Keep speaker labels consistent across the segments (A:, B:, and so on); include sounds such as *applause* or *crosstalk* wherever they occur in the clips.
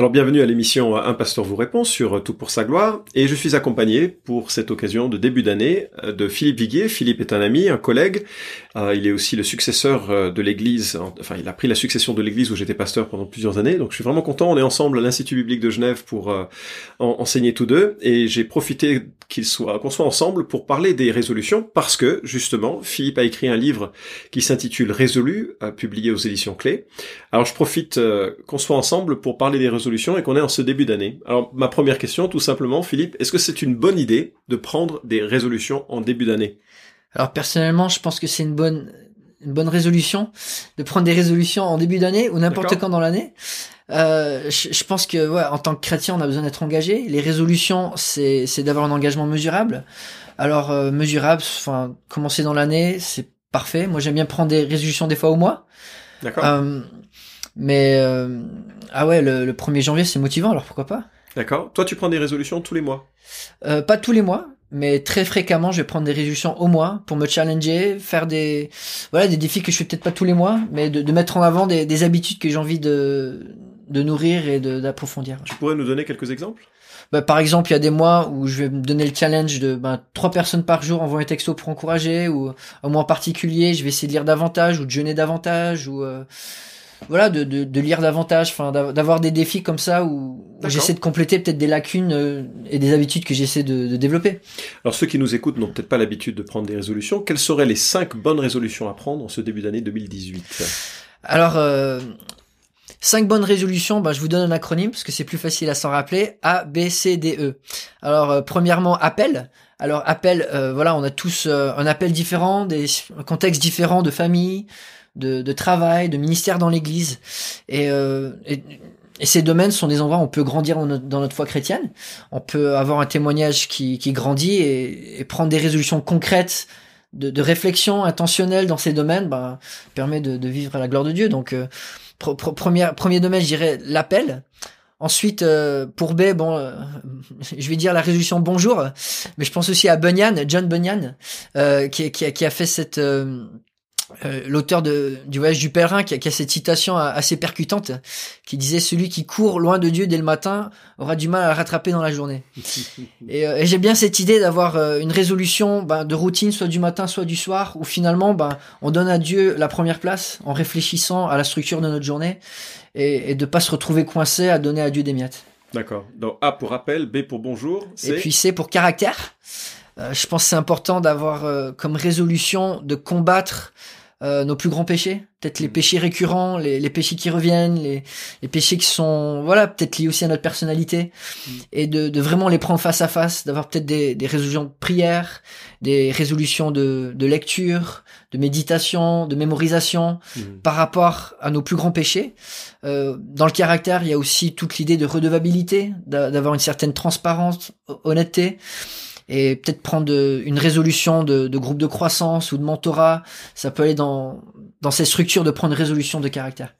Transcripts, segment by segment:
A: Alors bienvenue à l'émission Un pasteur vous répond sur Tout pour sa gloire et je suis accompagné pour cette occasion de début d'année euh, de Philippe Viguier. Philippe est un ami, un collègue. Euh, il est aussi le successeur euh, de l'église, enfin il a pris la succession de l'église où j'étais pasteur pendant plusieurs années. Donc je suis vraiment content. On est ensemble à l'Institut biblique de Genève pour enseigner tous deux et j'ai profité soit qu'on soit ensemble pour parler des résolutions parce que justement Philippe a écrit un livre qui s'intitule Résolu, publié aux éditions Clés. Alors je profite qu'on soit ensemble pour parler des résolutions et qu'on est en ce début d'année. Alors ma première question, tout simplement, Philippe, est-ce que c'est une bonne idée de prendre des résolutions en début d'année?
B: Alors personnellement, je pense que c'est une bonne une bonne résolution de prendre des résolutions en début d'année ou n'importe quand dans l'année. Euh, je, pense que ouais, en tant que chrétien, on a besoin d'être engagé. Les résolutions, c'est c'est d'avoir un engagement mesurable. Alors euh, mesurable, enfin commencer dans l'année, c'est parfait. Moi, j'aime bien prendre des résolutions des fois au mois.
A: D'accord. Euh,
B: mais euh, ah ouais, le, le 1er janvier, c'est motivant, alors pourquoi pas?
A: D'accord. Toi, tu prends des résolutions tous les mois?
B: Euh, Pas tous les mois, mais très fréquemment, je vais prendre des résolutions au mois pour me challenger, faire des voilà des défis que je fais peut-être pas tous les mois, mais de, de mettre en avant des, des habitudes que j'ai envie de de nourrir et d'approfondir.
A: Tu pourrais nous donner quelques exemples?
B: Bah, par exemple, il y a des mois où je vais me donner le challenge de ben, trois personnes par jour envoyer un texto pour encourager, ou un mois en particulier, je vais essayer de lire davantage ou de jeûner davantage, ou euh, voilà de, de, de lire davantage enfin d'avoir des défis comme ça où, j'essaie de compléter peut-être des lacunes euh, et des habitudes que j'essaie de, de, développer
A: alors ceux qui nous écoutent n'ont peut-être pas l'habitude de prendre des résolutions quelles seraient les cinq bonnes résolutions à prendre en ce début d'année 2018
B: alors euh, Cinq bonnes résolutions, bah, je vous donne un acronyme parce que c'est plus facile à s'en rappeler. A, B, C, D, E. Alors, euh, premièrement, appel. Alors, appel, euh, voilà, on a tous un appel différent, des un contexte différent de famille, de, de travail, de ministère dans l'Église. Et, euh, et, ces domaines sont des endroits où on peut grandir dans notre, foi chrétienne. On peut avoir un témoignage qui, qui grandit et, et prendre des résolutions concrètes de, de, réflexion intentionnelle dans ces domaines ben, permet de, de, vivre à la gloire de Dieu. Donc, euh, premier, premier domaine, je dirais l'appel. Ensuite, euh, pour B, bon, euh, je vais dire la résolution bonjour, mais je pense aussi à Bunyan, John Bunyan, euh, qui, qui, qui, a fait cette euh, l'auteur de, du voyage du pèlerin qui a, qui a, cette citation assez percutante qui disait celui qui court loin de Dieu dès le matin aura du mal à rattraper dans la journée. *laughs* et, euh, et j'ai bien cette idée d'avoir euh, une résolution ben, de routine soit du matin soit du soir où finalement ben, on donne à Dieu la première place en réfléchissant à la structure de notre journée et, et de pas se retrouver coincé à donner à Dieu des miettes.
A: D'accord. Donc A pour appel, B pour bonjour.
B: Et puis C pour caractère. je pense que c'est important d'avoir comme résolution de combattre euh, nos plus grands péchés, peut-être les mm. péchés récurrents, les, les péchés qui reviennent, les, les, péchés qui sont voilà peut-être liés aussi à notre personnalité, mm. et de, de, vraiment les prendre face à face, d'avoir peut-être des, des, résolutions de prière, des résolutions de, de lecture, de méditation, de mémorisation mm. par rapport à nos plus grands péchés. Euh, dans le caractère, il y a aussi toute l'idée de redevabilité, d'avoir une certaine transparence, honnêteté et peut-être prendre une résolution de, groupe de croissance ou de mentorat. Ça peut aller dans, dans ces structures de prendre résolution de caractère.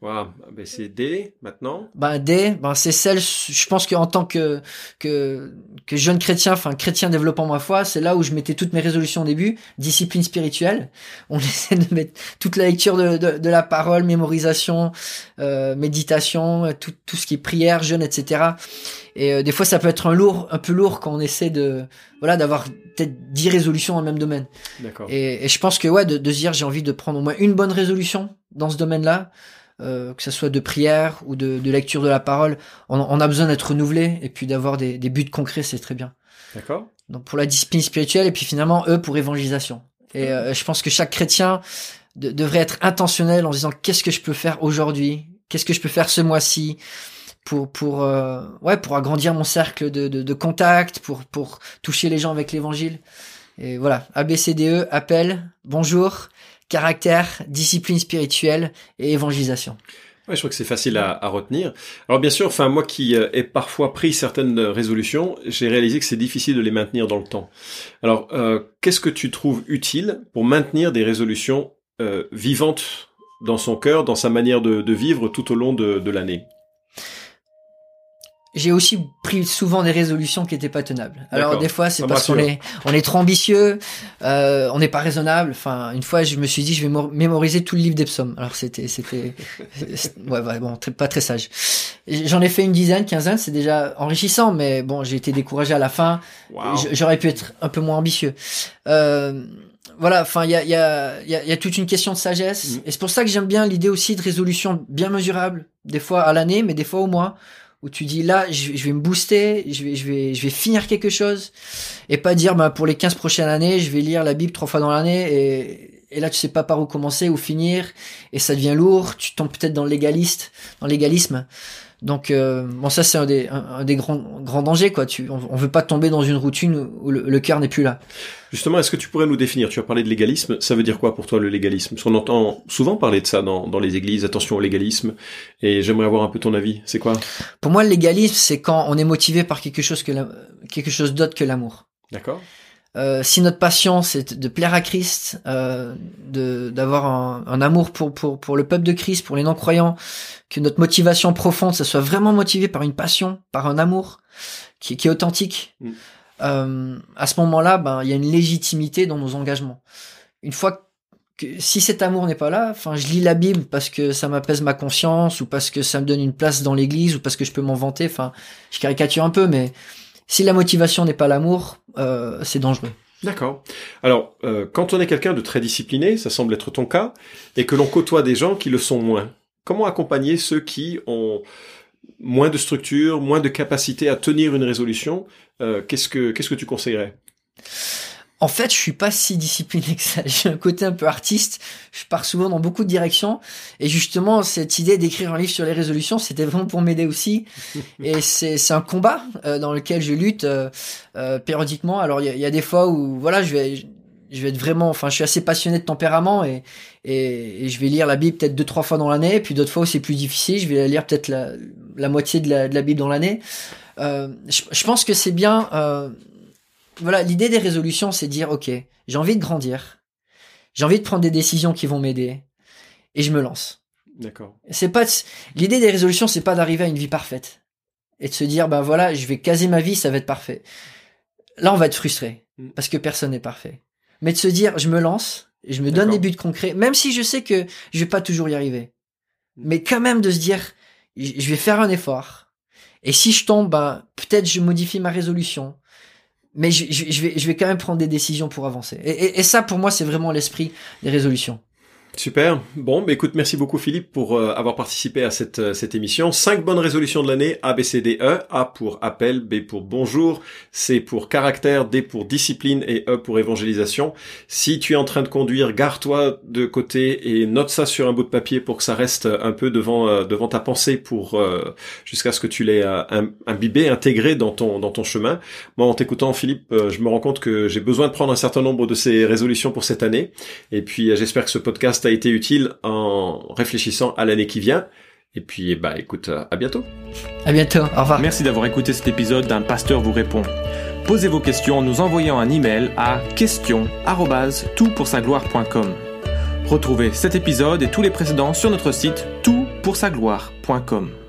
A: Wow. Ben c'est D maintenant.
B: Ben D, ben c'est celle. Je pense qu'en tant que que que jeune chrétien, enfin chrétien développant ma foi, c'est là où je mettais toutes mes résolutions au début. Discipline spirituelle. *laughs* On essaie de mettre toute la lecture de de, de la parole, mémorisation, euh, méditation, tout tout ce qui est prière, jeûne, etc. Et euh, des fois, ça peut être un lourd, un peu lourd quand on essaie de voilà d'avoir peut-être dix résolutions dans le même domaine.
A: D'accord.
B: Et, et, je pense que ouais, de, de se dire j'ai envie de prendre au moins une bonne résolution dans ce domaine-là euh, que ce soit de prière ou de, de, lecture de la parole, on, on a besoin d'être renouvelé et puis d'avoir des, des, buts concrets, c'est très bien.
A: D'accord.
B: Donc pour la discipline spirituelle et puis finalement eux pour évangélisation. Et euh, je pense que chaque chrétien devrait être intentionnel en disant qu'est-ce que je peux faire aujourd'hui, qu'est-ce que je peux faire ce mois-ci? Pour pour euh, ouais pour agrandir mon cercle de, de, de contact, pour pour toucher les gens avec l'évangile. Et voilà, ABCDE, appel, bonjour, caractère, discipline spirituelle et évangélisation.
A: Ouais, je crois que c'est facile à, retenir. Alors bien sûr, enfin moi qui euh, ai parfois pris certaines résolutions, j'ai réalisé que c'est difficile de les maintenir dans le temps. Alors euh, qu'est-ce que tu trouves utile pour maintenir des résolutions euh, vivantes dans son cœur, dans sa manière de, vivre tout au long de l'année?
B: J'ai aussi pris souvent des résolutions qui étaient pas tenables. Alors des fois c'est
A: me
B: parce qu'on est on est trop ambitieux, euh, on n'est pas raisonnable. Enfin une fois je me suis dit je vais mo- mémoriser tout le livre des psaumes. Alors c'était c'était *laughs* ouais, ouais bon très- pas très sage. J'en ai fait une dizaine, quinzaine, c'est déjà enrichissant, mais bon j'ai été découragé à la fin. J- J'aurais pu être un peu moins ambitieux. Euh, voilà, enfin, il y a, il y, a, il y, a, y a toute une question de sagesse.
A: Mhm.
B: Et c'est pour ça que j'aime bien l'idée aussi de résolution bien mesurable. Des fois à l'année, mais des fois au mois. Où tu dis là, je, vais me booster, je vais, je vais, je vais finir quelque chose. Et pas dire, bah, pour les 15 prochaines années, je vais lire la Bible trois fois dans l'année. Et, et là, tu sais pas par où commencer, où finir. Et ça devient lourd. Tu tombes peut-être dans le légaliste, dans légalisme. Donc euh, bon ça c'est un des un, un des grands grands dangers quoi. Tu on, on veut pas tomber dans une routine où, où le, le cœur n'est plus là.
A: Justement, est-ce que tu pourrais nous définir? Tu as parlé de légalisme. Ça veut dire quoi pour toi le légalisme? Parce qu'on entend souvent parler de ça dans, dans les églises. Attention au légalisme. Et j'aimerais avoir un peu ton avis. C'est quoi?
B: Pour moi le légalisme c'est quand on est motivé par quelque chose que la- quelque chose d'autre que l'amour.
A: D'accord
B: Euh, si notre passion c'est de plaire à Christ, euh, de d'avoir un, un amour pour pour pour le peuple de Christ, pour les non croyants, que notre motivation profonde ça soit vraiment motivé par une passion, par un amour qui qui est authentique.
A: Mm.
B: Euh, à ce moment-là, ben il y a une légitimité dans nos engagements. Une fois que si cet amour n'est pas là, enfin je lis la Bible parce que ça m'apaise ma conscience ou parce que ça me donne une place dans l'Église ou parce que je peux m'en vanter. Enfin, je caricature un peu, mais si la motivation n'est pas l'amour, euh, c'est dangereux.
A: D'accord. Alors, euh, quand on est quelqu'un de très discipliné, ça semble être ton cas, et que l'on côtoie des gens qui le sont moins, comment accompagner ceux qui ont moins de structure, moins de capacité à tenir une résolution euh, Qu'est-ce que qu'est-ce que tu conseillerais?
B: En fait, je suis pas si discipliné que ça. *laughs* J'ai un côté un peu artiste. Je pars souvent dans beaucoup de directions. Et justement, cette idée d'écrire un livre sur les résolutions, c'était vraiment pour m'aider aussi. *laughs* Et c'est un combat euh, dans lequel je lutte euh, euh, périodiquement. Alors, il y y a des fois où, voilà, je vais, je vais être vraiment, enfin, je suis assez passionné de tempérament et, et, et je vais lire la Bible peut-être deux, trois fois dans l'année. Puis d'autres fois où c'est plus difficile, je vais lire peut-être la, la moitié de la, de la Bible dans l'année. Euh, je, je pense que c'est bien, euh, voilà, l'idée des résolutions, c'est dire, ok, j'ai envie de grandir, j'ai envie de prendre des décisions qui vont m'aider, et je me lance.
A: D'accord.
B: C'est pas l'idée des résolutions, c'est pas d'arriver à une vie parfaite et de se dire, ben voilà, je vais caser ma vie, ça va être parfait. Là, on va être frustré
A: Mm.
B: parce que personne n'est parfait. Mais de se dire, je me lance, je me donne des buts concrets, même si je sais que je vais pas toujours y arriver, mais quand même de se dire, je je vais faire un effort. Et si je tombe, ben peut-être je modifie ma résolution mais je, vais, quand même prendre des décisions pour avancer. Et ça, pour moi, c'est vraiment l'esprit des résolutions.
A: Super. Bon, bah écoute, merci beaucoup Philippe pour euh, avoir participé à cette, euh, cette émission. Cinq bonnes résolutions de l'année, A, B, C, D, E. A pour appel, B pour bonjour, C pour caractère, D pour discipline et E pour évangélisation. Si tu es en train de conduire, gare-toi de côté et note ça sur un bout de papier pour que ça reste un peu devant, euh, devant ta pensée pour euh, jusqu'à ce que tu l'aies euh, im- imbibé, intégré dans ton, dans ton chemin. Moi, en t'écoutant Philippe, euh, je me rends compte que j'ai besoin de prendre un certain nombre de ces résolutions pour cette année. Et puis j'espère que ce podcast a été utile en réfléchissant à l'année qui vient. Et puis bah écoute, euh, à bientôt.
B: À bientôt. Au revoir.
C: Merci d'avoir écouté cet épisode d'un pasteur vous répond. Posez vos questions en nous envoyant un email à question@toutpoursagloire.com. Retrouvez cet épisode et tous les précédents sur notre site toutpoursagloire.com.